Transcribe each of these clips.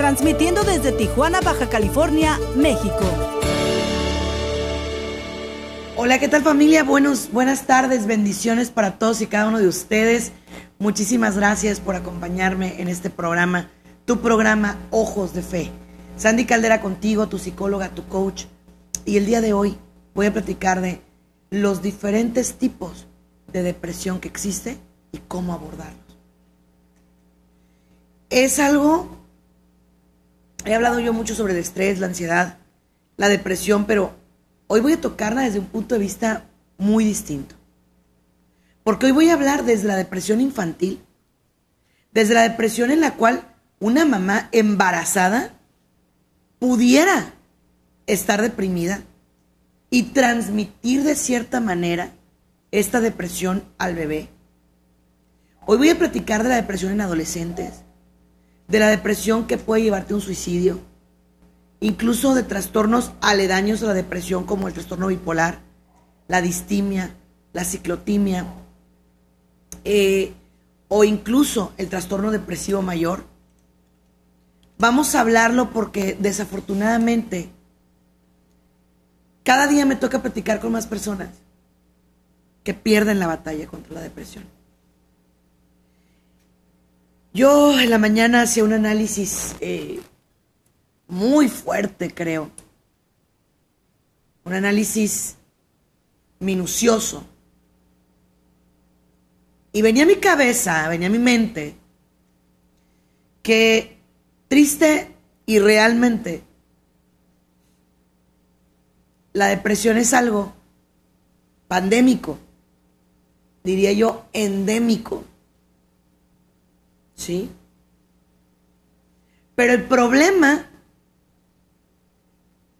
transmitiendo desde Tijuana, Baja California, México. Hola, ¿qué tal familia? Buenos, buenas tardes, bendiciones para todos y cada uno de ustedes. Muchísimas gracias por acompañarme en este programa, tu programa Ojos de Fe. Sandy Caldera contigo, tu psicóloga, tu coach. Y el día de hoy voy a platicar de los diferentes tipos de depresión que existe y cómo abordarlos. Es algo, he hablado yo mucho sobre el estrés, la ansiedad, la depresión, pero hoy voy a tocarla desde un punto de vista muy distinto. Porque hoy voy a hablar desde la depresión infantil, desde la depresión en la cual una mamá embarazada pudiera estar deprimida y transmitir de cierta manera esta depresión al bebé. Hoy voy a platicar de la depresión en adolescentes, de la depresión que puede llevarte a un suicidio, incluso de trastornos aledaños a la depresión como el trastorno bipolar, la distimia, la ciclotimia, eh, o incluso el trastorno depresivo mayor. Vamos a hablarlo porque desafortunadamente cada día me toca platicar con más personas que pierden la batalla contra la depresión. Yo en la mañana hacía un análisis eh, muy fuerte, creo. Un análisis minucioso. Y venía a mi cabeza, venía a mi mente, que triste y realmente la depresión es algo pandémico, diría yo endémico. ¿Sí? Pero el problema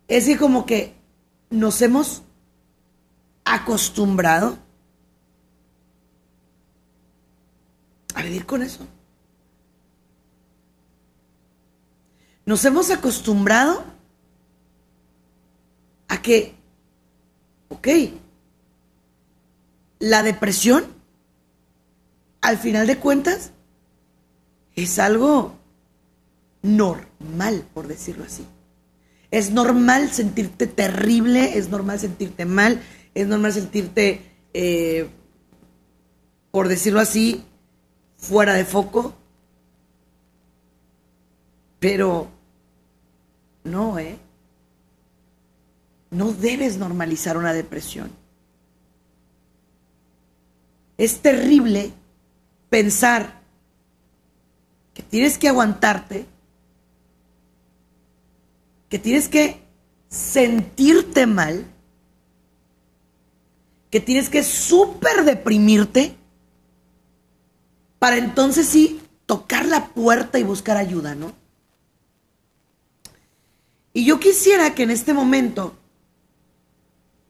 es que como que nos hemos acostumbrado a vivir con eso. Nos hemos acostumbrado a que, ok, la depresión, al final de cuentas, es algo normal, por decirlo así. Es normal sentirte terrible, es normal sentirte mal, es normal sentirte, eh, por decirlo así, fuera de foco. Pero no, ¿eh? No debes normalizar una depresión. Es terrible pensar que tienes que aguantarte, que tienes que sentirte mal, que tienes que súper deprimirte para entonces sí tocar la puerta y buscar ayuda, ¿no? Y yo quisiera que en este momento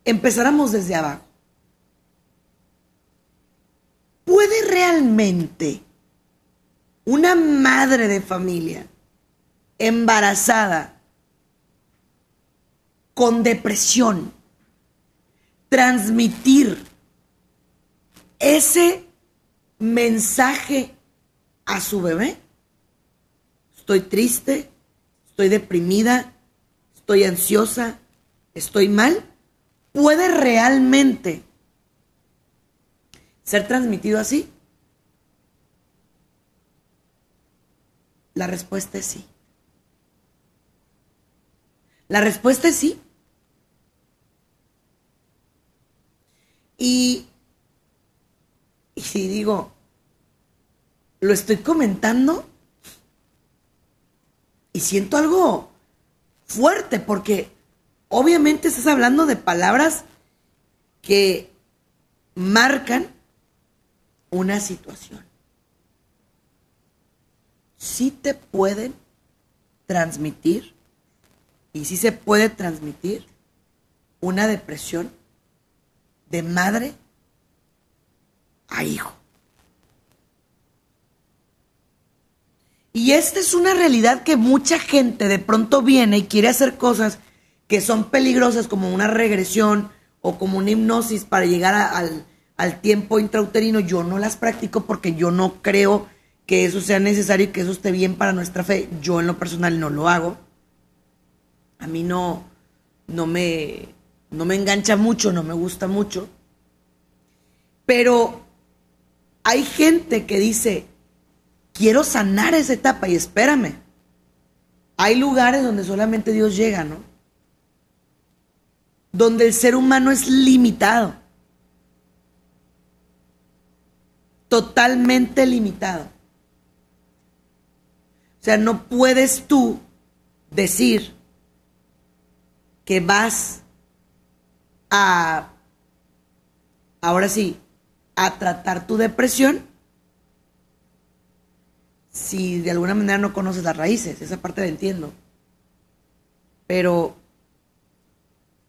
empezáramos desde abajo. ¿Puede realmente una madre de familia embarazada con depresión transmitir ese mensaje a su bebé? Estoy triste, estoy deprimida, estoy ansiosa, estoy mal puede realmente ser transmitido así? La respuesta es sí. La respuesta es sí. Y, y si digo, lo estoy comentando y siento algo fuerte porque obviamente estás hablando de palabras que marcan una situación. Sí te pueden transmitir y sí se puede transmitir una depresión de madre a hijo. Y esta es una realidad que mucha gente de pronto viene y quiere hacer cosas que son peligrosas como una regresión o como una hipnosis para llegar al, al tiempo intrauterino. Yo no las practico porque yo no creo que eso sea necesario y que eso esté bien para nuestra fe. Yo en lo personal no lo hago. A mí no, no me, no me engancha mucho, no me gusta mucho. Pero hay gente que dice, quiero sanar esa etapa y espérame. Hay lugares donde solamente Dios llega, ¿no? Donde el ser humano es limitado. Totalmente limitado. O sea, no puedes tú decir que vas a, ahora sí, a tratar tu depresión si de alguna manera no conoces las raíces. Esa parte la entiendo. Pero,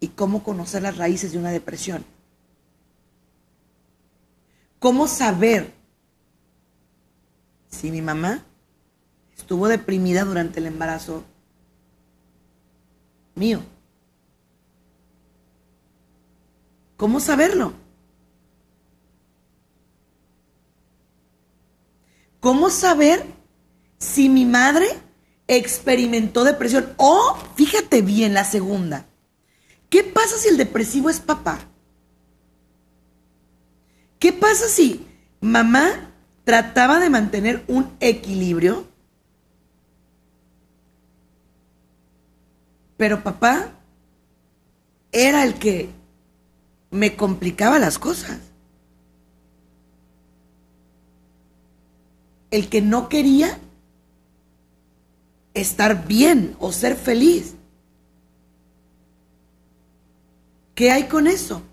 ¿y cómo conocer las raíces de una depresión? ¿Cómo saber si mi mamá estuvo deprimida durante el embarazo mío? ¿Cómo saberlo? ¿Cómo saber si mi madre experimentó depresión? O, fíjate bien, la segunda. ¿Qué pasa si el depresivo es papá? ¿Qué pasa si mamá trataba de mantener un equilibrio? Pero papá era el que me complicaba las cosas. El que no quería estar bien o ser feliz. ¿Qué hay con eso?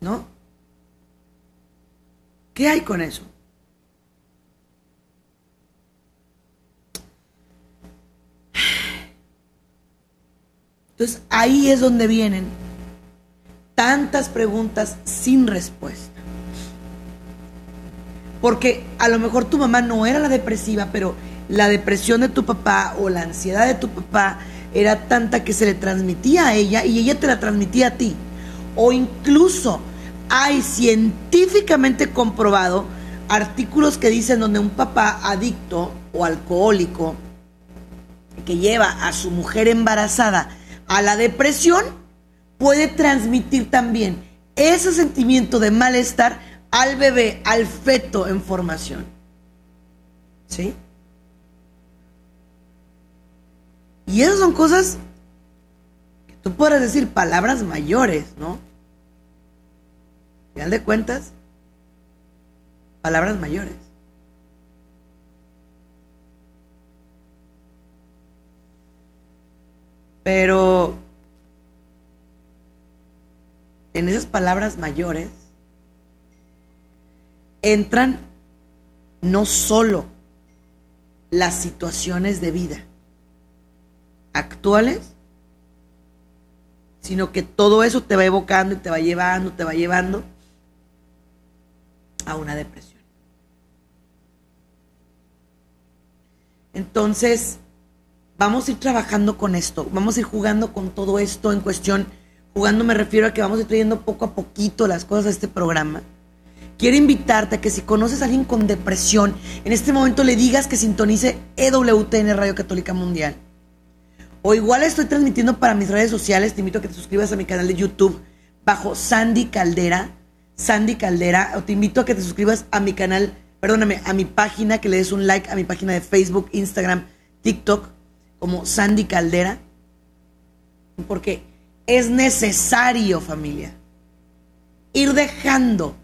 ¿No? ¿Qué hay con eso? Entonces ahí es donde vienen tantas preguntas sin respuesta. Porque a lo mejor tu mamá no era la depresiva, pero la depresión de tu papá o la ansiedad de tu papá era tanta que se le transmitía a ella y ella te la transmitía a ti. O incluso hay científicamente comprobado artículos que dicen donde un papá adicto o alcohólico que lleva a su mujer embarazada a la depresión, puede transmitir también ese sentimiento de malestar al bebé, al feto en formación. ¿Sí? Y esas son cosas que tú podrás decir palabras mayores, ¿no? Final de cuentas, palabras mayores. Pero en esas palabras mayores entran no solo las situaciones de vida actuales, sino que todo eso te va evocando y te va llevando, te va llevando a una depresión. Entonces, vamos a ir trabajando con esto, vamos a ir jugando con todo esto en cuestión Jugando me refiero a que vamos a ir trayendo poco a poquito las cosas a este programa. Quiero invitarte a que si conoces a alguien con depresión, en este momento le digas que sintonice EWTN Radio Católica Mundial. O igual estoy transmitiendo para mis redes sociales, te invito a que te suscribas a mi canal de YouTube bajo Sandy Caldera, Sandy Caldera, o te invito a que te suscribas a mi canal, perdóname, a mi página, que le des un like a mi página de Facebook, Instagram, TikTok, como Sandy Caldera. Porque es necesario, familia, ir dejando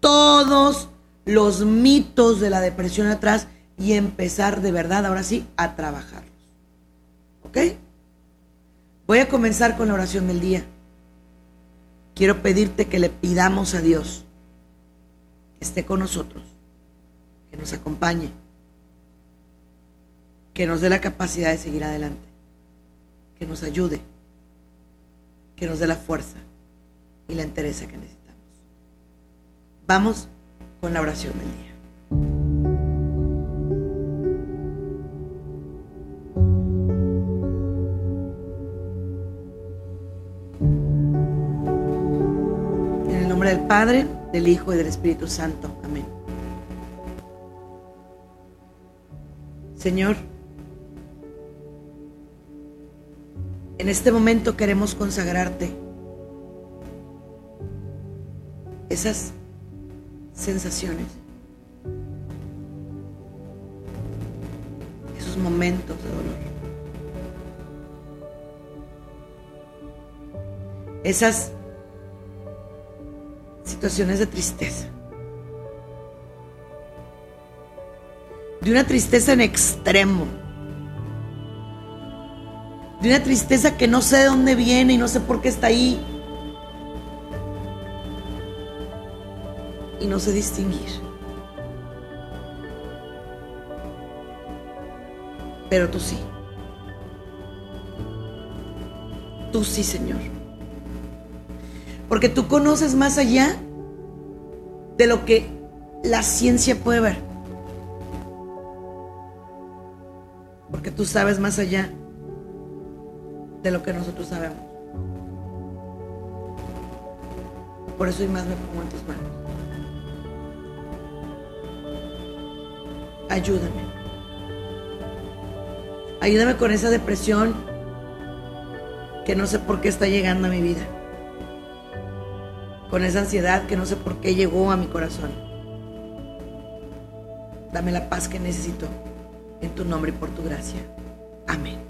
todos los mitos de la depresión atrás y empezar de verdad, ahora sí, a trabajarlos. ¿Ok? Voy a comenzar con la oración del día. Quiero pedirte que le pidamos a Dios que esté con nosotros, que nos acompañe, que nos dé la capacidad de seguir adelante. que nos ayude, que nos dé la fuerza y la entereza que necesitamos. Vamos con la oración del día. En el nombre del Padre, del Hijo y del Espíritu Santo. Amén. Señor, en este momento queremos consagrarte esas sensaciones, esos momentos de dolor, esas situaciones de tristeza. de una tristeza en extremo, de una tristeza que no sé de dónde viene y no sé por qué está ahí. Y no sé distinguir. Pero tú sí. Tú sí, Señor. Porque tú conoces más allá de lo que la ciencia puede ver. porque tú sabes más allá de lo que nosotros sabemos. Por eso y más me pongo en tus manos. Ayúdame. Ayúdame con esa depresión que no sé por qué está llegando a mi vida. Con esa ansiedad que no sé por qué llegó a mi corazón. Dame la paz que necesito en tu nombre y por tu gracia. Amén.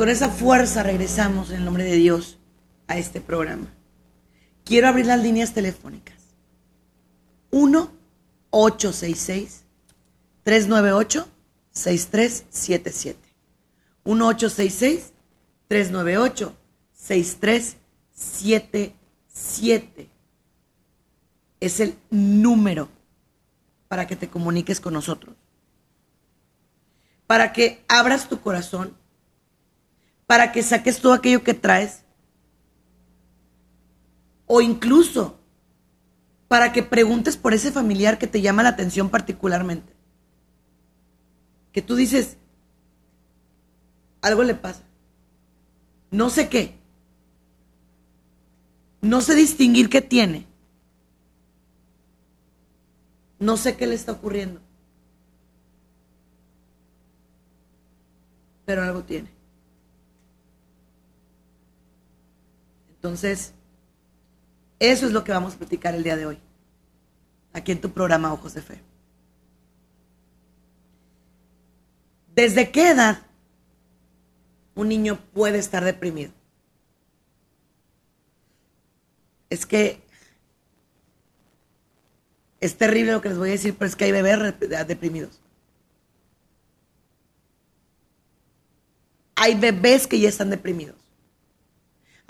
Con esa fuerza regresamos en el nombre de Dios a este programa. Quiero abrir las líneas telefónicas. 1-866-398-6377. 1-866-398-6377 es el número para que te comuniques con nosotros. Para que abras tu corazón. Para que saques todo aquello que traes. O incluso para que preguntes por ese familiar que te llama la atención particularmente. Que tú dices, algo le pasa. No sé qué. No sé distinguir qué tiene no sé qué le está ocurriendo. Pero algo tiene. Entonces, eso es lo que vamos a platicar el día de hoy. Aquí en tu programa Ojos de Fe. ¿Desde qué edad un niño puede estar deprimido? Es que es terrible lo que les voy a decir, pero es que hay bebés deprimidos. Hay bebés que ya están deprimidos.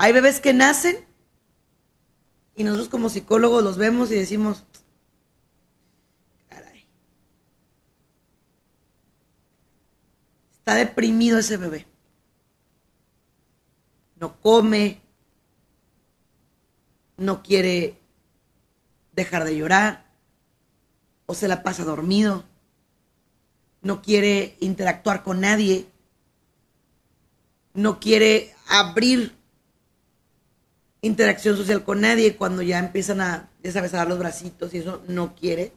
Hay bebés que nacen y nosotros como psicólogos los vemos y decimos, caray, está deprimido ese bebé. No come, no quiere dejar de llorar o se la pasa dormido, no quiere interactuar con nadie, no quiere abrir interacción social con nadie cuando ya empiezan a, ya los bracitos y eso no quiere,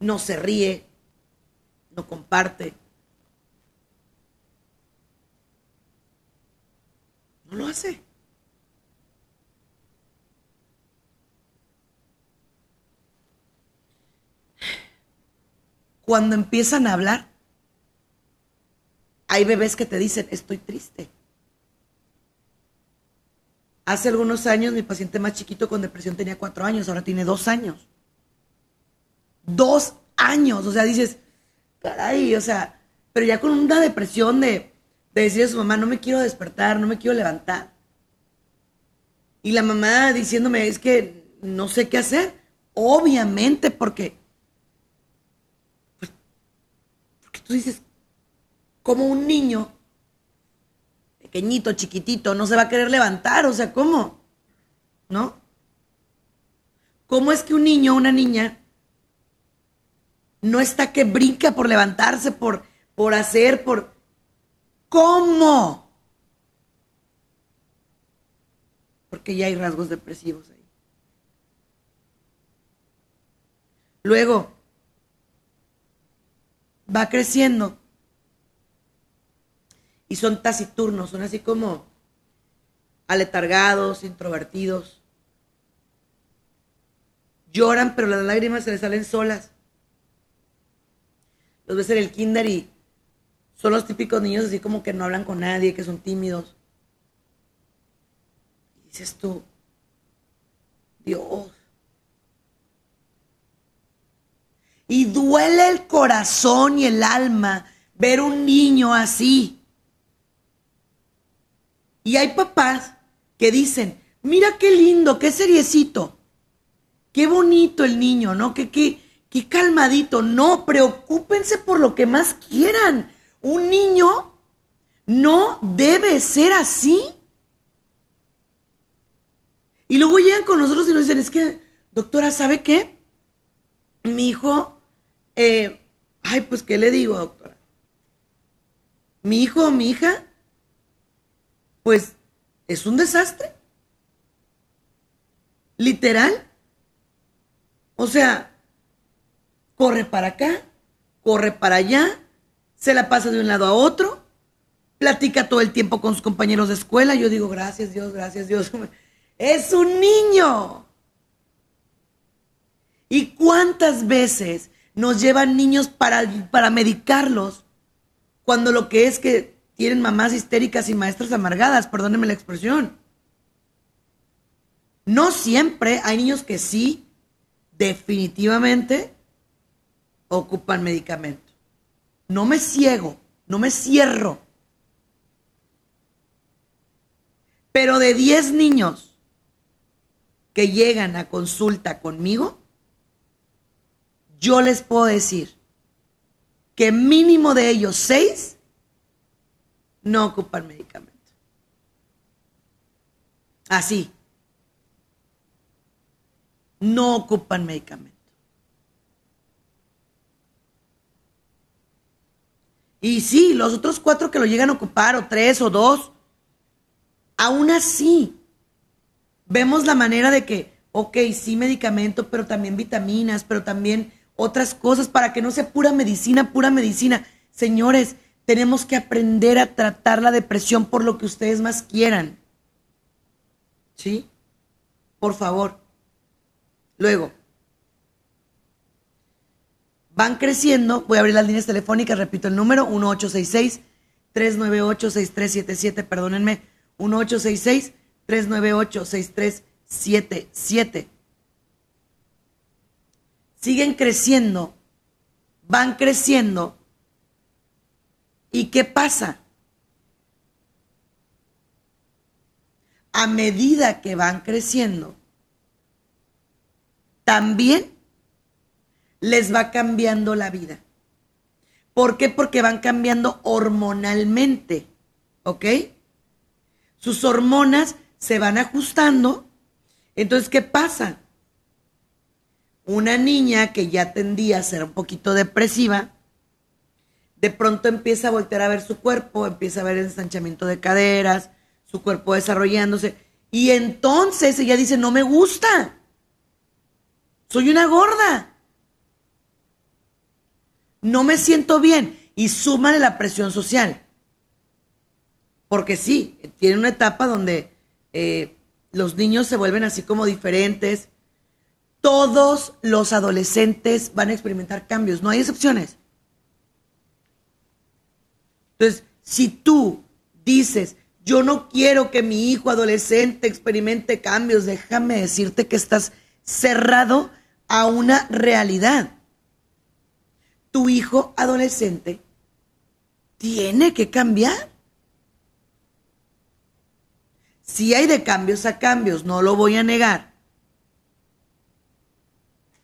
no se ríe, no comparte. No lo hace. Cuando empiezan a hablar, hay bebés que te dicen, estoy triste. Hace algunos años mi paciente más chiquito con depresión tenía cuatro años, ahora tiene dos años. Dos años, o sea, dices, caray, o sea, pero ya con una depresión de, de decir a su mamá, no me quiero despertar, no me quiero levantar. Y la mamá diciéndome, es que no sé qué hacer. Obviamente, porque tú dices, como un niño pequeñito, chiquitito, no se va a querer levantar, o sea, ¿cómo? ¿No? ¿Cómo es que un niño o una niña no está que brinca por levantarse, por, por hacer, por... ¿Cómo? Porque ya hay rasgos depresivos ahí. Luego, va creciendo y son taciturnos, son así como aletargados, introvertidos. Lloran, pero las lágrimas se les salen solas. Los ves en el kinder y son los típicos niños así como que no hablan con nadie, que son tímidos. Y dices tú, Dios. Y duele el corazón y el alma ver un niño así. Y hay papás que dicen, mira qué lindo, qué seriecito, qué bonito el niño, ¿no? Qué, qué, qué calmadito. No, preocúpense por lo que más quieran. Un niño no debe ser así. Y luego llegan con nosotros y nos dicen, es que, doctora, ¿sabe qué? Mi hijo, eh, ay, pues, ¿qué le digo, doctora? Mi hijo o mi hija pues es un desastre. Literal. O sea, corre para acá, corre para allá, se la pasa de un lado a otro, platica todo el tiempo con sus compañeros de escuela. Yo digo, gracias Dios, gracias Dios. Es un niño. ¿Y cuántas veces nos llevan niños para, para medicarlos cuando lo que es que tienen mamás histéricas y maestras amargadas, perdónenme la expresión. No siempre hay niños que sí, definitivamente, ocupan medicamento. No me ciego, no me cierro. Pero de 10 niños que llegan a consulta conmigo, yo les puedo decir que mínimo de ellos 6 no ocupan medicamento. Así. No ocupan medicamento. Y sí, los otros cuatro que lo llegan a ocupar, o tres o dos, aún así, vemos la manera de que, ok, sí medicamento, pero también vitaminas, pero también otras cosas para que no sea pura medicina, pura medicina. Señores, tenemos que aprender a tratar la depresión por lo que ustedes más quieran. ¿Sí? Por favor. Luego, van creciendo. Voy a abrir las líneas telefónicas, repito el número, 1866-398-6377, perdónenme, 1866-398-6377. Siguen creciendo, van creciendo ¿Y qué pasa? A medida que van creciendo, también les va cambiando la vida. ¿Por qué? Porque van cambiando hormonalmente, ¿ok? Sus hormonas se van ajustando. Entonces, ¿qué pasa? Una niña que ya tendía a ser un poquito depresiva, de pronto empieza a voltear a ver su cuerpo, empieza a ver el ensanchamiento de caderas, su cuerpo desarrollándose. Y entonces ella dice, no me gusta. Soy una gorda. No me siento bien. Y súmale la presión social. Porque sí, tiene una etapa donde eh, los niños se vuelven así como diferentes. Todos los adolescentes van a experimentar cambios, no hay excepciones. Entonces, si tú dices, yo no quiero que mi hijo adolescente experimente cambios, déjame decirte que estás cerrado a una realidad. Tu hijo adolescente tiene que cambiar. Si hay de cambios a cambios, no lo voy a negar.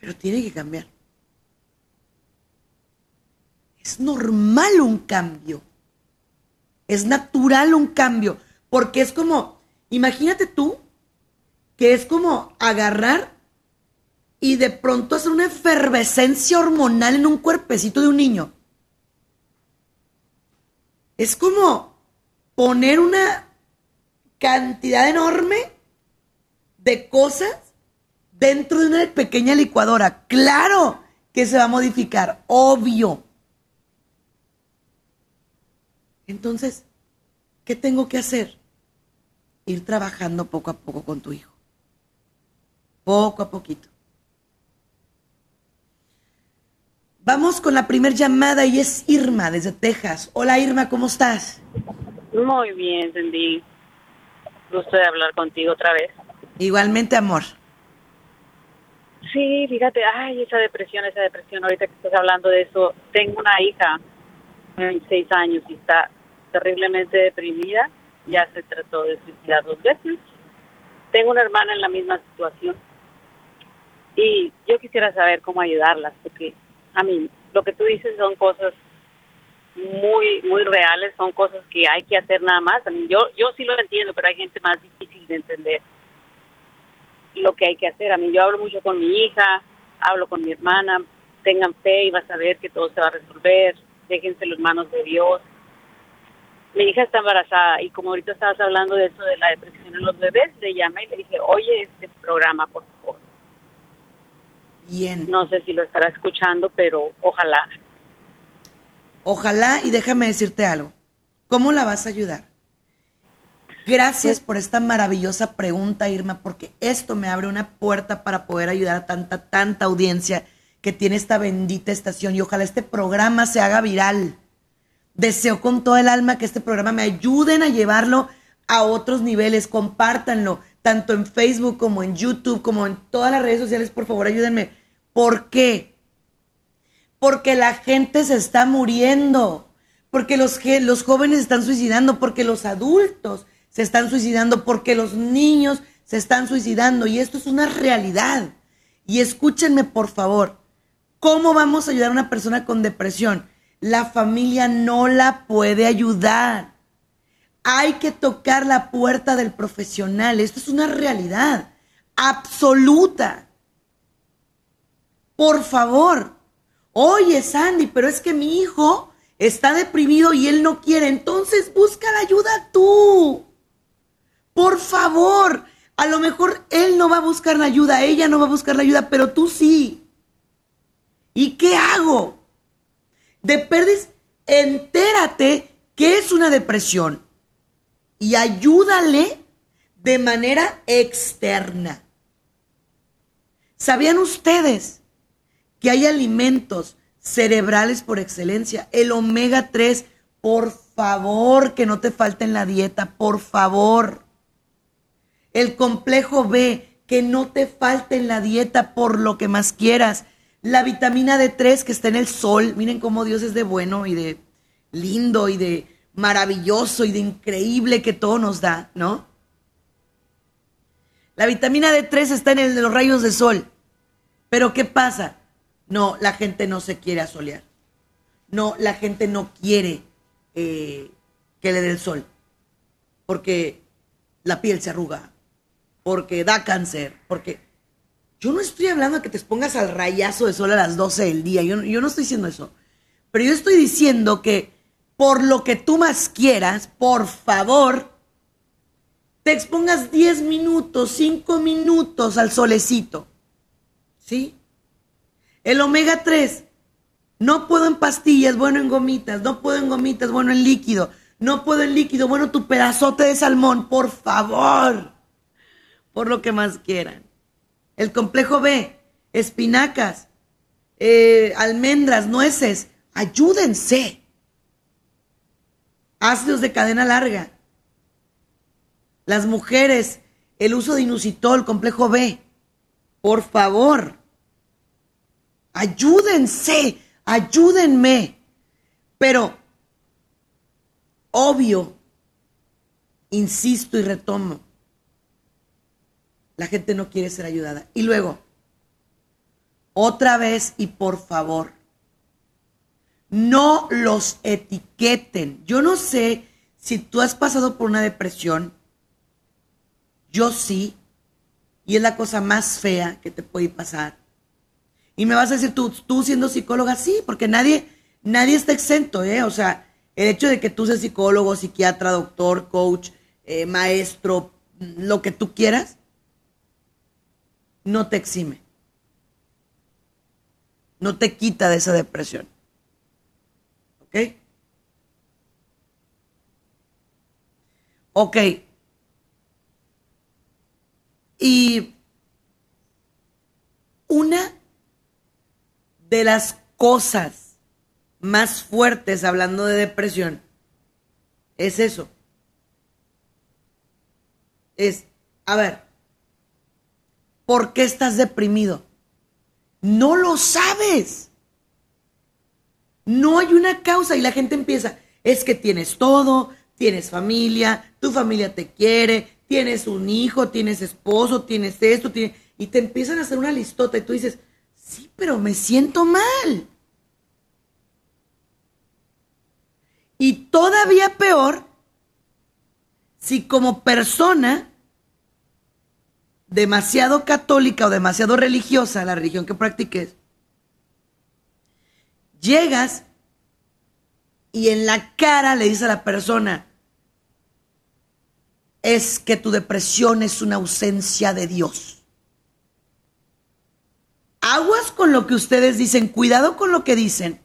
Pero tiene que cambiar. Es normal un cambio. Es natural un cambio. Porque es como, imagínate tú, que es como agarrar y de pronto hacer una efervescencia hormonal en un cuerpecito de un niño. Es como poner una cantidad enorme de cosas dentro de una pequeña licuadora. Claro que se va a modificar, obvio. Entonces, ¿qué tengo que hacer? Ir trabajando poco a poco con tu hijo. Poco a poquito. Vamos con la primera llamada y es Irma desde Texas. Hola Irma, ¿cómo estás? Muy bien, Cindy. Gusto de hablar contigo otra vez. Igualmente, amor. Sí, fíjate, ay, esa depresión, esa depresión, ahorita que estás hablando de eso, tengo una hija de seis años y está terriblemente deprimida, ya se trató de suicidar dos veces. Tengo una hermana en la misma situación y yo quisiera saber cómo ayudarlas, porque a mí lo que tú dices son cosas muy muy reales, son cosas que hay que hacer nada más. yo yo sí lo entiendo, pero hay gente más difícil de entender lo que hay que hacer. A mí yo hablo mucho con mi hija, hablo con mi hermana, tengan fe y vas a ver que todo se va a resolver, déjense los manos de Dios. Mi hija está embarazada y como ahorita estabas hablando de eso de la depresión en los bebés, le llamé y le dije, oye, este programa, por favor. Bien. No sé si lo estará escuchando, pero ojalá. Ojalá y déjame decirte algo. ¿Cómo la vas a ayudar? Gracias por esta maravillosa pregunta, Irma, porque esto me abre una puerta para poder ayudar a tanta, tanta audiencia que tiene esta bendita estación y ojalá este programa se haga viral. Deseo con todo el alma que este programa me ayuden a llevarlo a otros niveles, compártanlo, tanto en Facebook como en YouTube, como en todas las redes sociales, por favor ayúdenme. ¿Por qué? Porque la gente se está muriendo, porque los, los jóvenes están suicidando, porque los adultos se están suicidando, porque los niños se están suicidando y esto es una realidad. Y escúchenme por favor, ¿cómo vamos a ayudar a una persona con depresión? La familia no la puede ayudar. Hay que tocar la puerta del profesional. Esto es una realidad absoluta. Por favor. Oye, Sandy, pero es que mi hijo está deprimido y él no quiere. Entonces busca la ayuda tú. Por favor, a lo mejor él no va a buscar la ayuda, ella no va a buscar la ayuda, pero tú sí. ¿Y qué hago? De perdes, entérate que es una depresión y ayúdale de manera externa. ¿Sabían ustedes que hay alimentos cerebrales por excelencia? El omega 3, por favor, que no te falte en la dieta, por favor el complejo B, que no te falte en la dieta por lo que más quieras, la vitamina D3 que está en el sol, miren cómo Dios es de bueno y de lindo y de maravilloso y de increíble que todo nos da, ¿no? La vitamina D3 está en el los rayos de sol. Pero ¿qué pasa? No, la gente no se quiere asolear. No, la gente no quiere eh, que le dé el sol. Porque la piel se arruga, porque da cáncer, porque yo no estoy hablando de que te pongas al rayazo de sol a las 12 del día, yo, yo no estoy diciendo eso, pero yo estoy diciendo que por lo que tú más quieras, por favor, te expongas 10 minutos, 5 minutos al solecito. ¿Sí? El omega 3, no puedo en pastillas, bueno en gomitas, no puedo en gomitas, bueno en líquido, no puedo en líquido, bueno tu pedazote de salmón, por favor por lo que más quieran. El complejo B, espinacas, eh, almendras, nueces, ayúdense. Ácidos de cadena larga. Las mujeres, el uso de inositol, complejo B. Por favor, ayúdense, ayúdenme. Pero, obvio, insisto y retomo, la gente no quiere ser ayudada. Y luego, otra vez y por favor, No los etiqueten. Yo no sé si tú has pasado por una depresión. Yo sí. Y es la cosa más fea que te puede pasar. Y me vas a decir, tú, tú siendo psicóloga, sí, porque nadie, nadie está exento, ¿eh? O sea, el hecho de que tú seas psicólogo, psiquiatra, doctor, coach, eh, maestro, lo que tú quieras, no te exime. No te quita de esa depresión. ¿Ok? Ok. Y una de las cosas más fuertes hablando de depresión es eso. Es, a ver, ¿por qué estás deprimido? No lo sabes. No hay una causa y la gente empieza, es que tienes todo, tienes familia, tu familia te quiere, tienes un hijo, tienes esposo, tienes esto, y te empiezan a hacer una listota y tú dices, sí, pero me siento mal. Y todavía peor, si como persona demasiado católica o demasiado religiosa, la religión que practiques, llegas y en la cara le dices a la persona, es que tu depresión es una ausencia de Dios. Aguas con lo que ustedes dicen, cuidado con lo que dicen,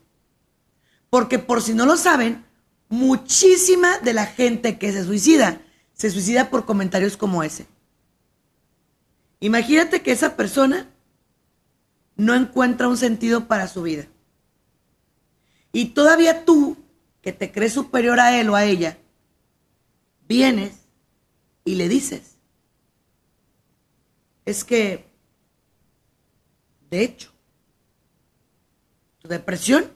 porque por si no lo saben, muchísima de la gente que se suicida, se suicida por comentarios como ese. Imagínate que esa persona no encuentra un sentido para su vida. Y todavía tú, que te crees superior a él o a ella, vienes y le dices, es que, de hecho, tu depresión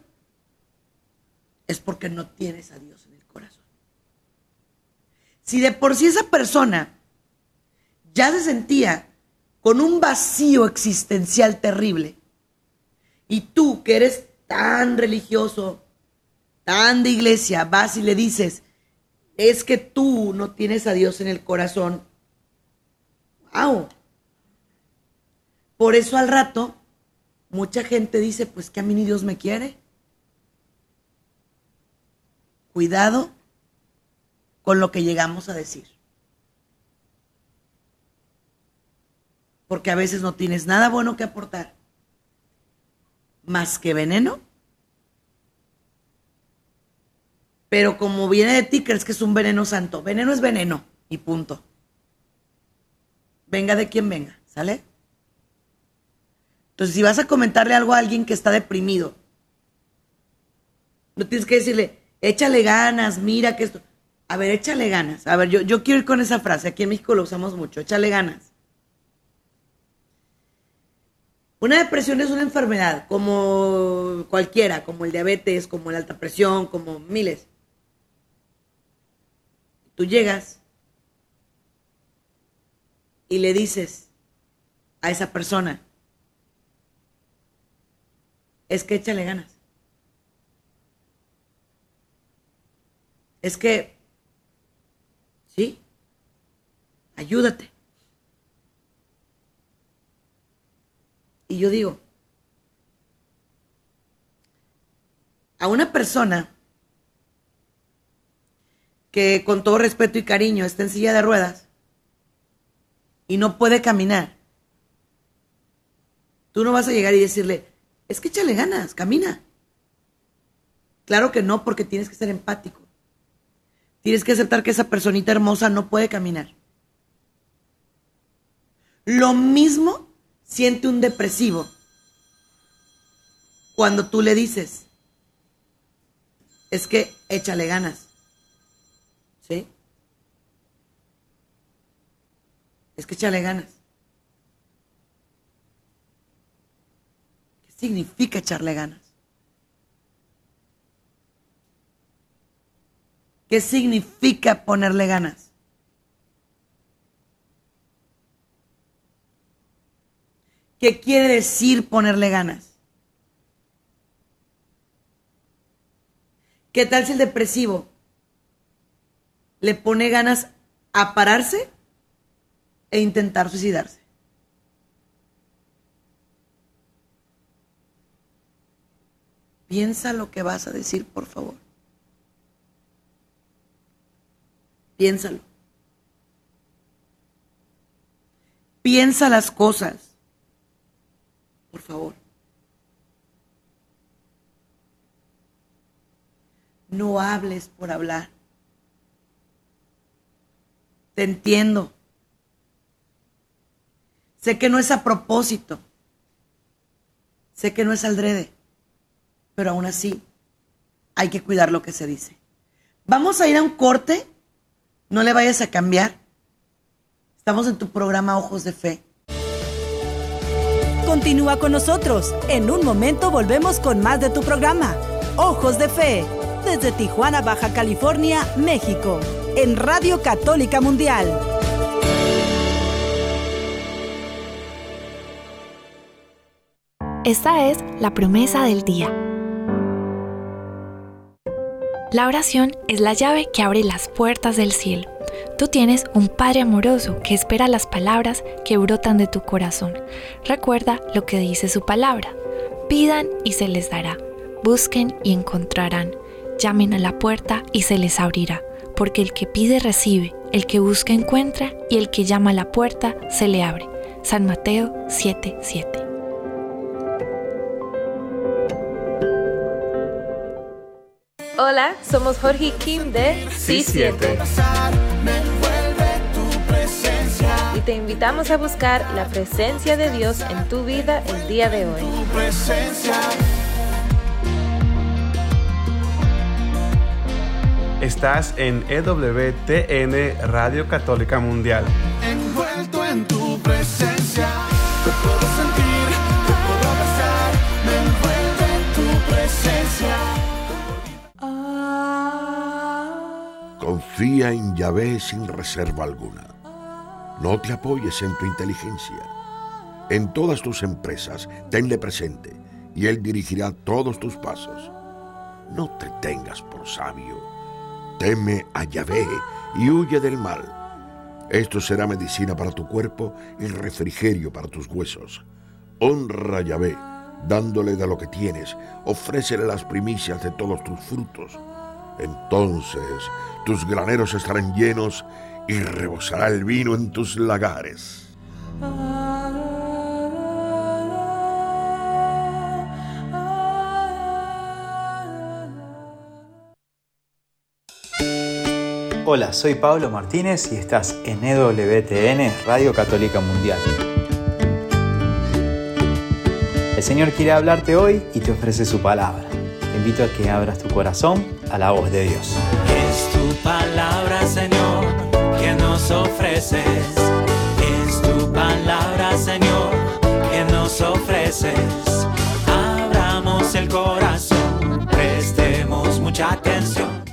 es porque no tienes a Dios en el corazón. Si de por sí esa persona ya se sentía con un vacío existencial terrible, y tú que eres tan religioso, tan de iglesia, vas y le dices, es que tú no tienes a Dios en el corazón. ¡Wow! Por eso al rato, mucha gente dice, pues que a mí ni Dios me quiere. Cuidado con lo que llegamos a decir. Porque a veces no tienes nada bueno que aportar. Más que veneno Pero como viene de ti, crees que es un veneno santo. Veneno es veneno y punto. Venga de quien venga, ¿sale? Entonces, si vas a comentarle algo a alguien que está deprimido, no tienes que decirle, échale ganas, mira que esto. A ver, échale ganas. A ver, yo, yo quiero ir con esa frase. Aquí en México lo usamos mucho. Échale ganas. Una depresión es una enfermedad, como cualquiera, como el diabetes, como la alta presión, como miles. Tú llegas y le dices a esa persona, es que échale ganas. Es que, sí, ayúdate. Y yo digo, a una persona que con todo respeto y cariño está en silla de ruedas y no puede caminar, tú no vas a llegar y decirle, es que échale ganas, camina. Claro que no, porque tienes que ser empático. Tienes que aceptar que esa personita hermosa no puede caminar. Lo mismo siente un depresivo cuando tú le dices, es que échale ganas. ¿Sí? Es que échale ganas. ¿Qué significa echarle ganas? ¿Qué significa ponerle ganas? ¿Qué quiere decir ponerle ganas? ¿Qué tal si el depresivo le pone ganas a pararse e intentar suicidarse? Piensa lo que vas a decir, por favor. Piénsalo. Piensa las cosas. Por favor. No hables por hablar. Te entiendo. Sé que no es a propósito. Sé que no es aldrede pero aún así hay que cuidar lo que se dice. Vamos a ir a un corte, no le vayas a cambiar. Estamos en tu programa Ojos de Fe. Continúa con nosotros. En un momento volvemos con más de tu programa, Ojos de Fe, desde Tijuana, Baja California, México, en Radio Católica Mundial. Esta es la promesa del día. La oración es la llave que abre las puertas del cielo. Tú tienes un Padre amoroso que espera las palabras que brotan de tu corazón. Recuerda lo que dice su palabra. Pidan y se les dará. Busquen y encontrarán. Llamen a la puerta y se les abrirá. Porque el que pide recibe, el que busca encuentra y el que llama a la puerta se le abre. San Mateo 7:7. Hola, somos Jorge y Kim de C7. Y te invitamos a buscar la presencia de Dios en tu vida el día de hoy. Estás en EWTN Radio Católica Mundial. Envuelto en tu presencia, te puedo sentir, te puedo abrazar, me envuelve en tu presencia. Confía en Yahvé sin reserva alguna. No te apoyes en tu inteligencia. En todas tus empresas, tenle presente y Él dirigirá todos tus pasos. No te tengas por sabio. Teme a Yahvé y huye del mal. Esto será medicina para tu cuerpo y refrigerio para tus huesos. Honra a Yahvé, dándole de lo que tienes. Ofrécele las primicias de todos tus frutos. Entonces tus graneros estarán llenos y rebosará el vino en tus lagares. Hola, soy Pablo Martínez y estás en EWTN Radio Católica Mundial. El Señor quiere hablarte hoy y te ofrece su palabra. Te invito a que abras tu corazón a la voz de Dios. Es tu palabra, Señor, que nos ofreces. Es tu palabra, Señor, que nos ofreces. Abramos el corazón, prestemos mucha atención.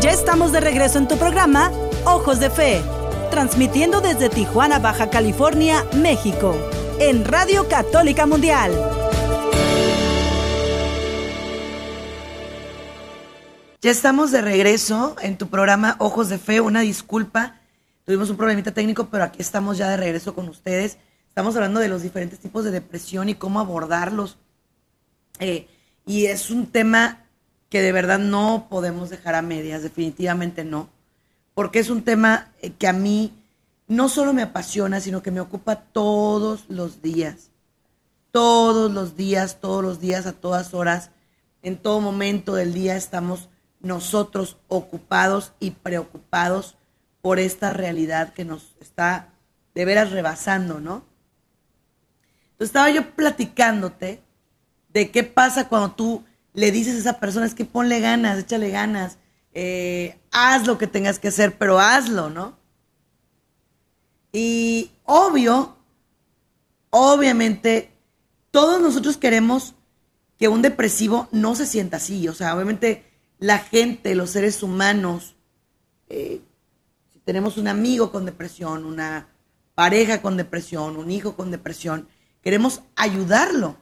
Ya estamos de regreso en tu programa, Ojos de Fe, transmitiendo desde Tijuana, Baja California, México, en Radio Católica Mundial. Ya estamos de regreso en tu programa Ojos de Fe. Una disculpa, tuvimos un problemita técnico, pero aquí estamos ya de regreso con ustedes. Estamos hablando de los diferentes tipos de depresión y cómo abordarlos. Eh, y es un tema que de verdad no podemos dejar a medias, definitivamente no. Porque es un tema eh, que a mí no solo me apasiona, sino que me ocupa todos los días. Todos los días, todos los días, a todas horas, en todo momento del día estamos nosotros ocupados y preocupados por esta realidad que nos está de veras rebasando, ¿no? Entonces estaba yo platicándote de qué pasa cuando tú le dices a esa persona, es que ponle ganas, échale ganas, eh, haz lo que tengas que hacer, pero hazlo, ¿no? Y obvio, obviamente, todos nosotros queremos que un depresivo no se sienta así, o sea, obviamente la gente, los seres humanos, eh, si tenemos un amigo con depresión, una pareja con depresión, un hijo con depresión, queremos ayudarlo.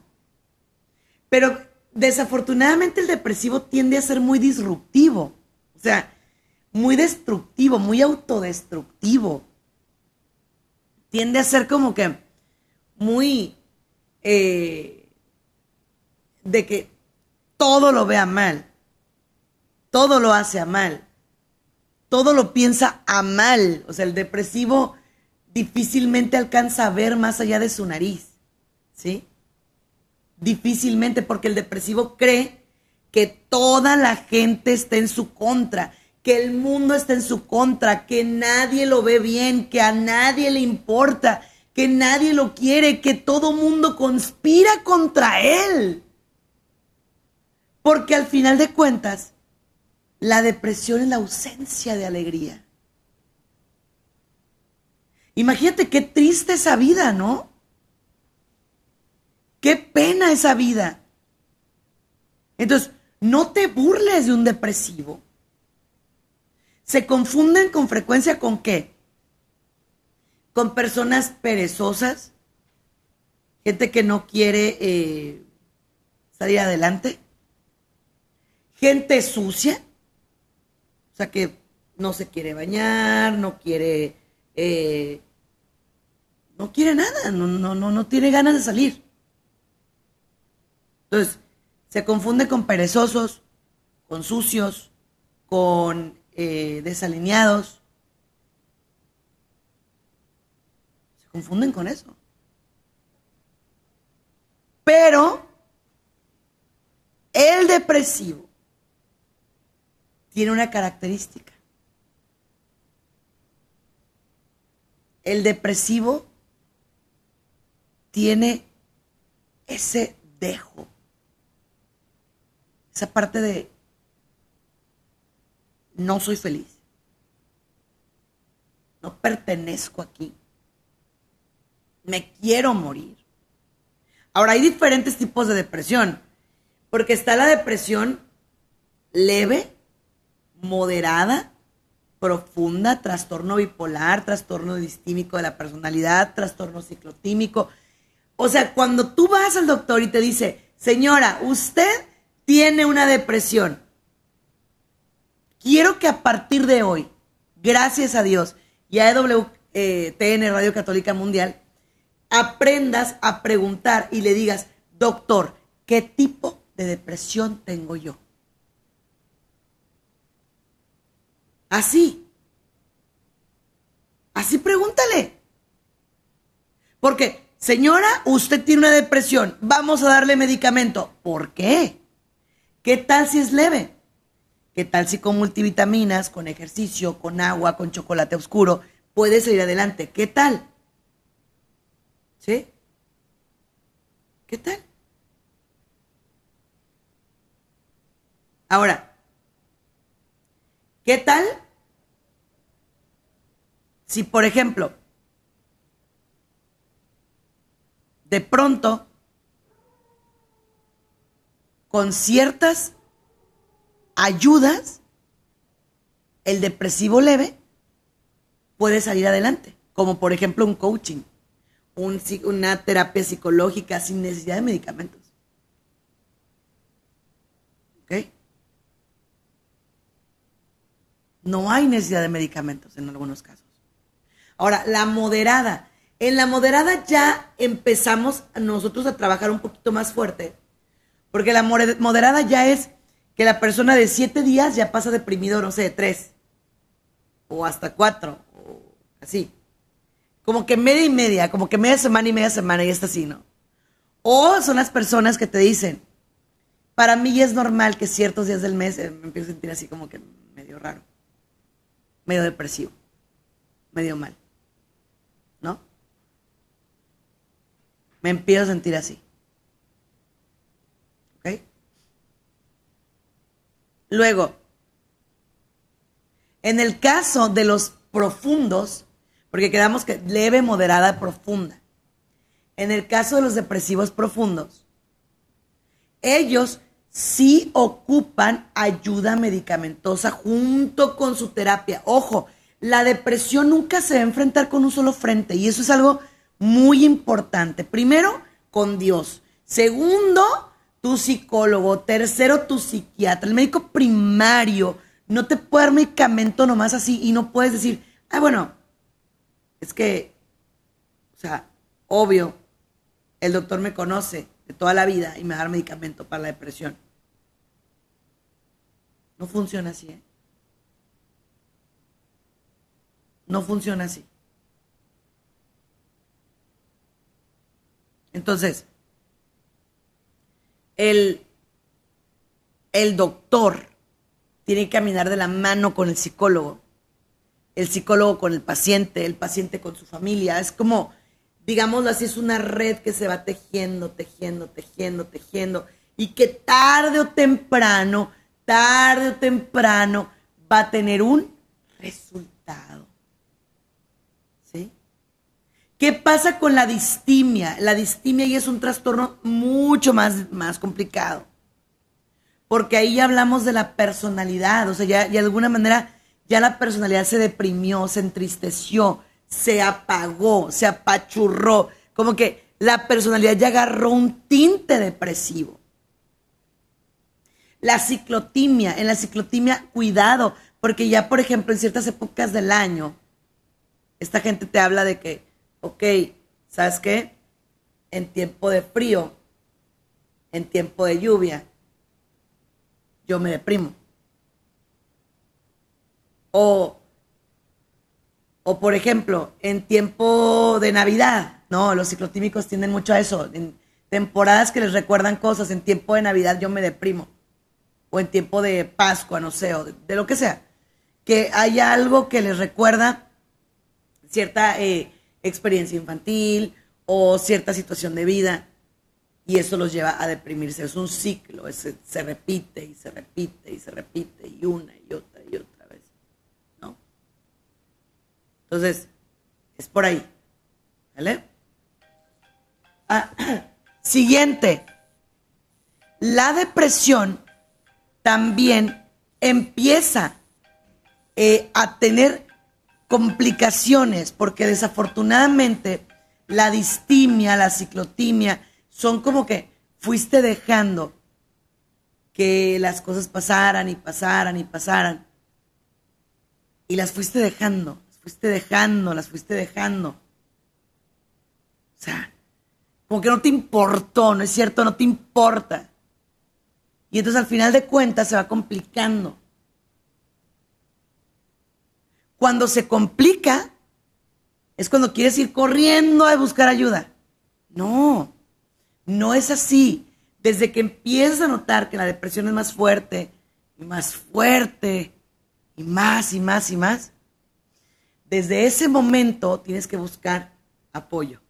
Pero desafortunadamente el depresivo tiende a ser muy disruptivo, o sea, muy destructivo, muy autodestructivo. Tiende a ser como que muy eh, de que todo lo vea mal, todo lo hace a mal, todo lo piensa a mal. O sea, el depresivo difícilmente alcanza a ver más allá de su nariz, ¿sí? Difícilmente, porque el depresivo cree que toda la gente está en su contra, que el mundo está en su contra, que nadie lo ve bien, que a nadie le importa, que nadie lo quiere, que todo mundo conspira contra él. Porque al final de cuentas, la depresión es la ausencia de alegría. Imagínate qué triste esa vida, ¿no? Qué pena esa vida. Entonces, no te burles de un depresivo. Se confunden con frecuencia con qué? Con personas perezosas, gente que no quiere eh, salir adelante, gente sucia, o sea que no se quiere bañar, no quiere, eh, no quiere nada, no, no, no, no tiene ganas de salir. Entonces, se confunde con perezosos, con sucios, con eh, desalineados. Se confunden con eso. Pero el depresivo tiene una característica. El depresivo tiene ese dejo, esa parte de no soy feliz, no pertenezco aquí, me quiero morir. Ahora hay diferentes tipos de depresión, porque está la depresión leve, moderada, profunda, trastorno bipolar, trastorno distímico de la personalidad, trastorno ciclotímico. O sea, cuando tú vas al doctor y te dice, señora, usted tiene una depresión, quiero que a partir de hoy, gracias a Dios y a EWTN Radio Católica Mundial, aprendas a preguntar y le digas, doctor, ¿qué tipo de depresión tengo yo? Así. Así pregúntale. Porque, señora, usted tiene una depresión, vamos a darle medicamento. ¿Por qué? ¿Qué tal si es leve? ¿Qué tal si con multivitaminas, con ejercicio, con agua, con chocolate oscuro, puede salir adelante? ¿Qué tal? ¿Sí? ¿Qué tal? Ahora, ¿qué tal si, por ejemplo, de pronto, con ciertas ayudas, el depresivo leve puede salir adelante, como por ejemplo un coaching, una terapia psicológica sin necesidad de medicamentos. ¿Ok? No hay necesidad de medicamentos en algunos casos. Ahora, la moderada. En la moderada ya empezamos nosotros a trabajar un poquito más fuerte, porque la moderada ya es que la persona de siete días ya pasa deprimido, no sé, de tres, o hasta cuatro, o así. Como que media y media, como que media semana y media semana y está así, ¿no? O son las personas que te dicen, para mí es normal que ciertos días del mes eh, me empiezo a sentir así como que medio raro, medio depresivo, medio mal. me empiezo a sentir así. ¿Ok? Luego, en el caso de los profundos, porque quedamos que leve, moderada, profunda. En el caso de los depresivos profundos, ellos sí ocupan ayuda medicamentosa junto con su terapia. Ojo, la depresión nunca se va a enfrentar con un solo frente y eso es algo muy importante. Primero, con Dios. Segundo, tu psicólogo, tercero tu psiquiatra, el médico primario, no te puede dar medicamento nomás así y no puedes decir, ah, bueno, es que, o sea, obvio, el doctor me conoce de toda la vida y me va a dar medicamento para la depresión. No funciona así, ¿eh? No funciona así. Entonces, el, el doctor tiene que caminar de la mano con el psicólogo, el psicólogo con el paciente, el paciente con su familia. Es como, digámoslo así, es una red que se va tejiendo, tejiendo, tejiendo, tejiendo, y que tarde o temprano, tarde o temprano va a tener un resultado. ¿Qué pasa con la distimia? La distimia ya es un trastorno mucho más, más complicado. Porque ahí ya hablamos de la personalidad, o sea, ya, ya de alguna manera ya la personalidad se deprimió, se entristeció, se apagó, se apachurró, como que la personalidad ya agarró un tinte depresivo. La ciclotimia, en la ciclotimia, cuidado, porque ya, por ejemplo, en ciertas épocas del año, esta gente te habla de que, ok, ¿sabes qué? En tiempo de frío, en tiempo de lluvia, yo me deprimo. O o por ejemplo, en tiempo de Navidad, ¿no? Los ciclotímicos tienden mucho a eso. En temporadas que les recuerdan cosas, en tiempo de Navidad yo me deprimo. O en tiempo de Pascua, no sé, o de, lo que sea. Que haya algo que les recuerda cierta eh, experiencia infantil o cierta situación de vida. Y eso los lleva a deprimirse. Es un ciclo, se repite y se repite y se repite y una y otra y otra. Entonces, es por ahí. ¿Vale? Ah, siguiente. La depresión también empieza eh, a tener complicaciones porque desafortunadamente la distimia, la ciclotimia, son como que fuiste dejando que las cosas pasaran y pasaran y pasaran. Y las fuiste dejando fuiste dejando, las fuiste dejando. O sea, como que no te importó, ¿no es cierto? No te importa. Y entonces al final de cuentas se va complicando. Cuando se complica, es cuando quieres ir corriendo a buscar ayuda. No, no es así. Desde que empiezas a notar que la depresión es más fuerte y más fuerte y más y más y más, desde ese momento tienes que buscar apoyo.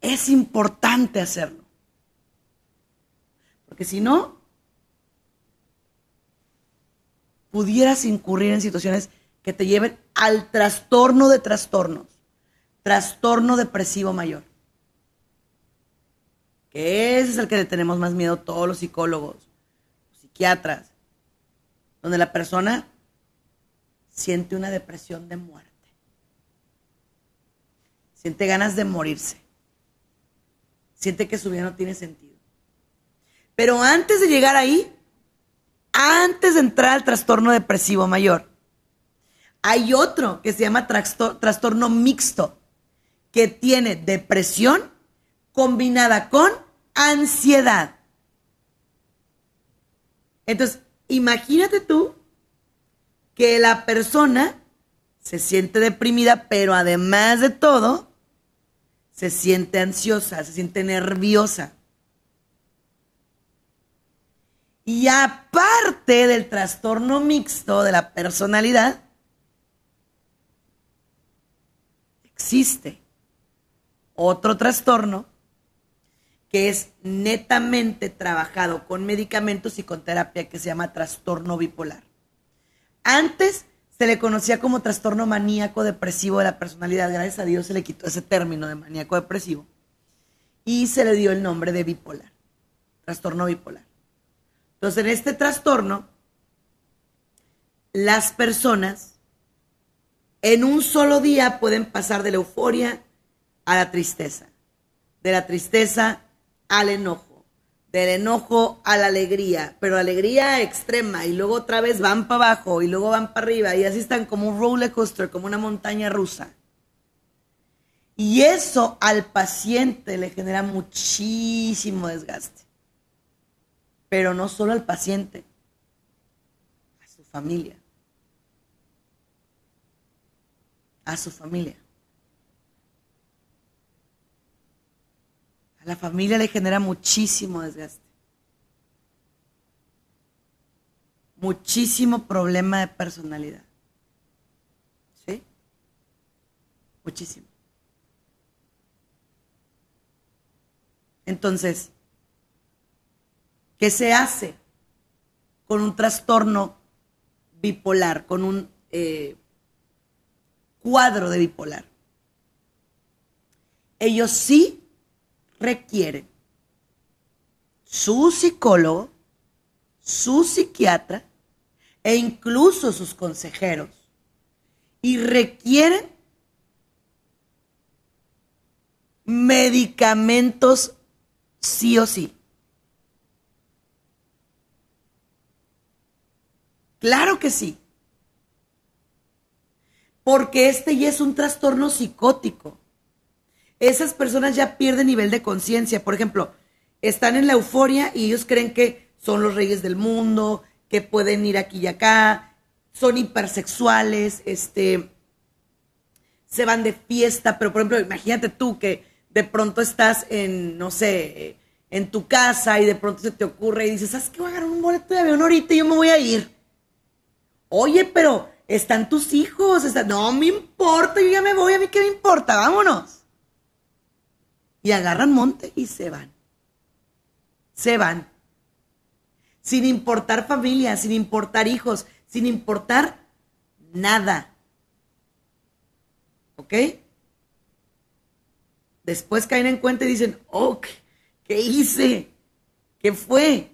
Es importante hacerlo. Porque si no, pudieras incurrir en situaciones que te lleven al trastorno de trastornos, trastorno depresivo mayor. Que ese es el que le tenemos más miedo todos los psicólogos, los psiquiatras, donde la persona siente una depresión de muerte. Siente ganas de morirse. Siente que su vida no tiene sentido. Pero antes de llegar ahí, antes de entrar al trastorno depresivo mayor, hay otro que se llama trastorno mixto, que tiene depresión combinada con ansiedad. Entonces, imagínate tú que la persona se siente deprimida, pero además de todo, se siente ansiosa, se siente nerviosa. Y aparte del trastorno mixto de la personalidad, existe otro trastorno que es netamente trabajado con medicamentos y con terapia que se llama trastorno bipolar. Antes se le conocía como trastorno maníaco depresivo de la personalidad. Gracias a Dios se le quitó ese término de maníaco depresivo y se le dio el nombre de bipolar, trastorno bipolar. Entonces, en este trastorno, las personas en un solo día pueden pasar de la euforia a la tristeza, de la tristeza al enojo, del enojo a la alegría, pero alegría extrema. Y luego otra vez van para abajo y luego van para arriba. Y así están como un roller coaster, como una montaña rusa. Y eso al paciente le genera muchísimo desgaste. Pero no solo al paciente, a su familia. A su familia. A la familia le genera muchísimo desgaste. Muchísimo problema de personalidad. ¿Sí? Muchísimo. Entonces, ¿qué se hace con un trastorno bipolar, con un eh, cuadro de bipolar? Ellos sí requieren su psicólogo, su psiquiatra e incluso sus consejeros. Y requieren medicamentos sí o sí. Claro que sí. Porque este ya es un trastorno psicótico esas personas ya pierden nivel de conciencia. Por ejemplo, están en la euforia y ellos creen que son los reyes del mundo, que pueden ir aquí y acá, son hipersexuales, este, se van de fiesta, pero por ejemplo, imagínate tú que de pronto estás en, no sé, en tu casa y de pronto se te ocurre y dices, ¿sabes qué? Voy a agarrar un boleto de avión ahorita y yo me voy a ir. Oye, pero están tus hijos, no me importa, yo ya me voy, a mí qué me importa, vámonos y agarran monte y se van. Se van. Sin importar familia, sin importar hijos, sin importar nada. ¿Ok? Después caen en cuenta y dicen, oh, ¿qué hice? ¿Qué fue?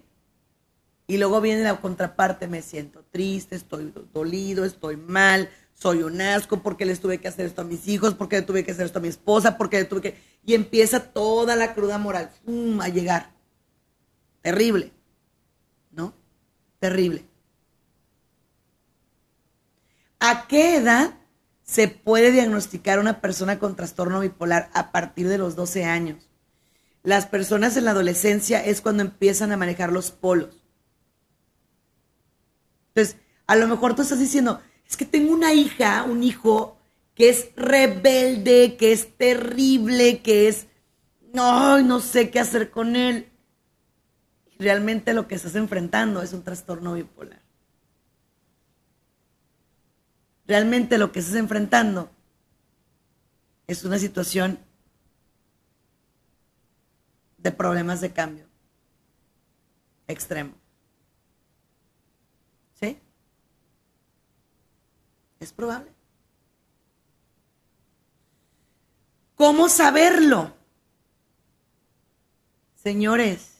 Y luego viene la contraparte, me siento triste, estoy dolido, estoy mal, soy un asco, porque les tuve que hacer esto a mis hijos, porque le tuve que hacer esto a mi esposa, porque le tuve que... Y empieza toda la cruda moral a llegar. Terrible. ¿No? Terrible. ¿A qué edad se puede diagnosticar una persona con trastorno bipolar a partir de los 12 años? Las personas en la adolescencia es cuando empiezan a manejar los polos. Entonces, a lo mejor tú estás diciendo, es que tengo una hija, un hijo que es rebelde, que es terrible, que es, no, no sé qué hacer con él. Realmente lo que estás enfrentando es un trastorno bipolar. Realmente lo que estás enfrentando es una situación de problemas de cambio extremo. ¿Sí? Es probable. ¿Cómo saberlo? Señores,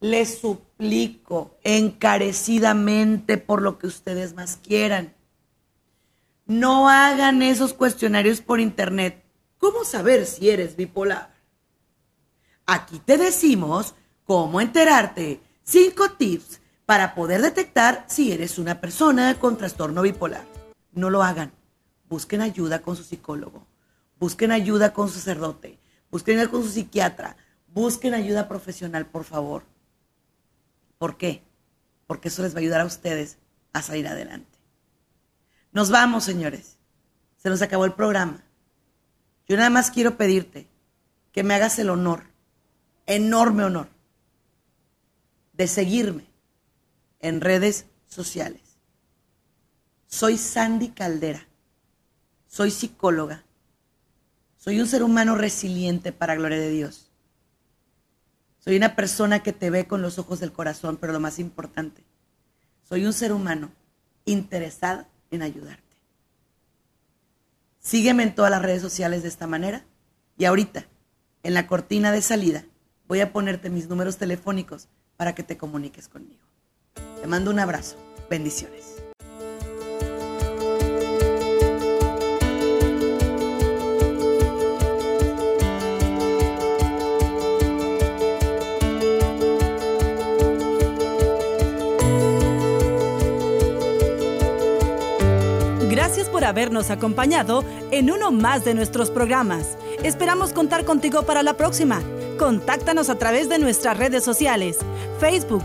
les suplico encarecidamente por lo que ustedes más quieran. No hagan esos cuestionarios por internet. ¿Cómo saber si eres bipolar? Aquí te decimos cómo enterarte. Cinco tips para poder detectar si eres una persona con trastorno bipolar. No lo hagan. Busquen ayuda con su psicólogo. Busquen ayuda con su sacerdote. Busquen ayuda con su psiquiatra. Busquen ayuda profesional, por favor. ¿Por qué? Porque eso les va a ayudar a ustedes a salir adelante. Nos vamos, señores. Se nos acabó el programa. Yo nada más quiero pedirte que me hagas el honor, enorme honor, de seguirme en redes sociales. Soy Sandy Caldera. Soy psicóloga. Soy un ser humano resiliente para gloria de Dios. Soy una persona que te ve con los ojos del corazón, pero lo más importante, soy un ser humano interesado en ayudarte. Sígueme en todas las redes sociales de esta manera y ahorita, en la cortina de salida, voy a ponerte mis números telefónicos para que te comuniques conmigo. Te mando un abrazo. Bendiciones. Gracias por habernos acompañado en uno más de nuestros programas. Esperamos contar contigo para la próxima. Contáctanos a través de nuestras redes sociales, Facebook,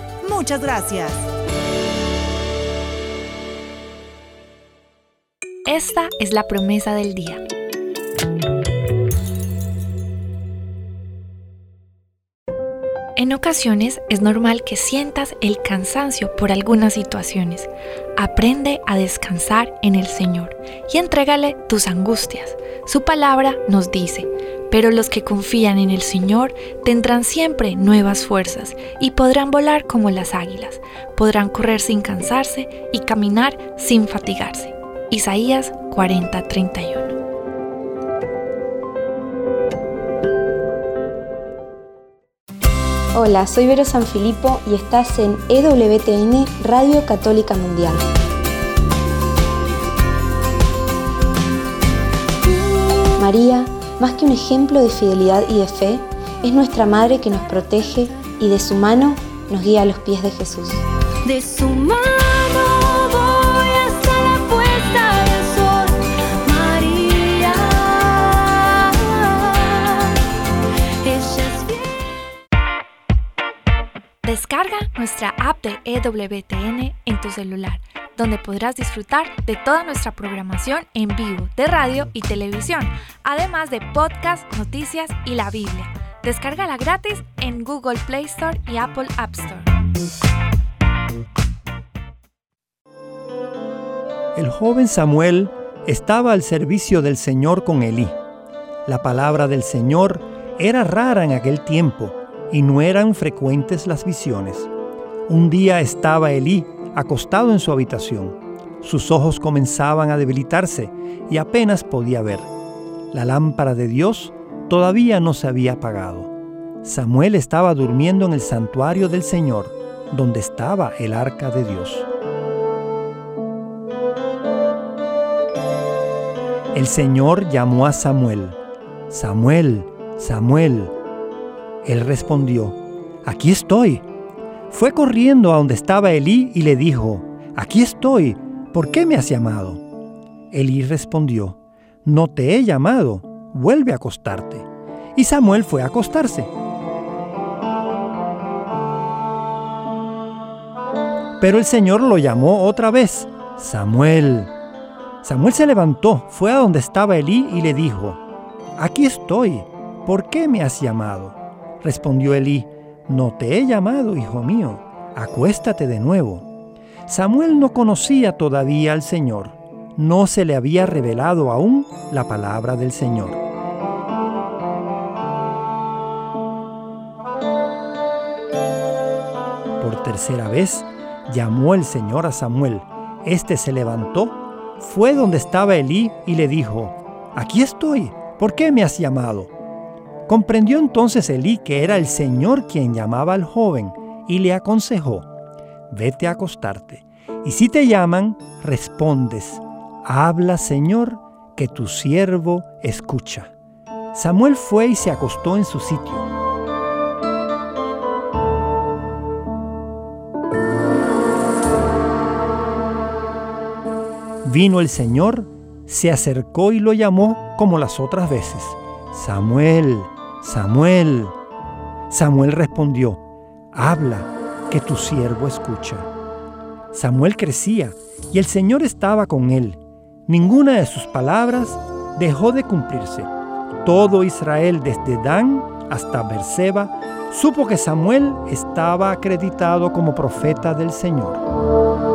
Muchas gracias. Esta es la promesa del día. En ocasiones es normal que sientas el cansancio por algunas situaciones. Aprende a descansar en el Señor y entrégale tus angustias. Su palabra nos dice, pero los que confían en el Señor tendrán siempre nuevas fuerzas y podrán volar como las águilas, podrán correr sin cansarse y caminar sin fatigarse. Isaías 40:31 Hola, soy Vero Sanfilippo y estás en EWTN Radio Católica Mundial. María, más que un ejemplo de fidelidad y de fe, es nuestra Madre que nos protege y de su mano nos guía a los pies de Jesús. De su mano Descarga nuestra app de EWTN en tu celular, donde podrás disfrutar de toda nuestra programación en vivo de radio y televisión, además de podcast, noticias y la Biblia. Descárgala gratis en Google Play Store y Apple App Store. El joven Samuel estaba al servicio del Señor con Elí. La palabra del Señor era rara en aquel tiempo y no eran frecuentes las visiones. Un día estaba Elí acostado en su habitación. Sus ojos comenzaban a debilitarse y apenas podía ver. La lámpara de Dios todavía no se había apagado. Samuel estaba durmiendo en el santuario del Señor, donde estaba el arca de Dios. El Señor llamó a Samuel. Samuel, Samuel. Él respondió, aquí estoy. Fue corriendo a donde estaba Elí y le dijo, aquí estoy, ¿por qué me has llamado? Elí respondió, no te he llamado, vuelve a acostarte. Y Samuel fue a acostarse. Pero el Señor lo llamó otra vez, Samuel. Samuel se levantó, fue a donde estaba Elí y le dijo, Aquí estoy, ¿por qué me has llamado? Respondió Elí, No te he llamado, hijo mío, acuéstate de nuevo. Samuel no conocía todavía al Señor, no se le había revelado aún la palabra del Señor. Por tercera vez llamó el Señor a Samuel. Este se levantó, fue donde estaba Elí y le dijo, Aquí estoy, ¿por qué me has llamado? Comprendió entonces Elí que era el Señor quien llamaba al joven y le aconsejó, Vete a acostarte, y si te llaman, respondes, Habla Señor, que tu siervo escucha. Samuel fue y se acostó en su sitio. Vino el Señor, se acercó y lo llamó como las otras veces. Samuel, Samuel. Samuel respondió, habla, que tu siervo escucha. Samuel crecía y el Señor estaba con él. Ninguna de sus palabras dejó de cumplirse. Todo Israel, desde Dan hasta Berseba, supo que Samuel estaba acreditado como profeta del Señor.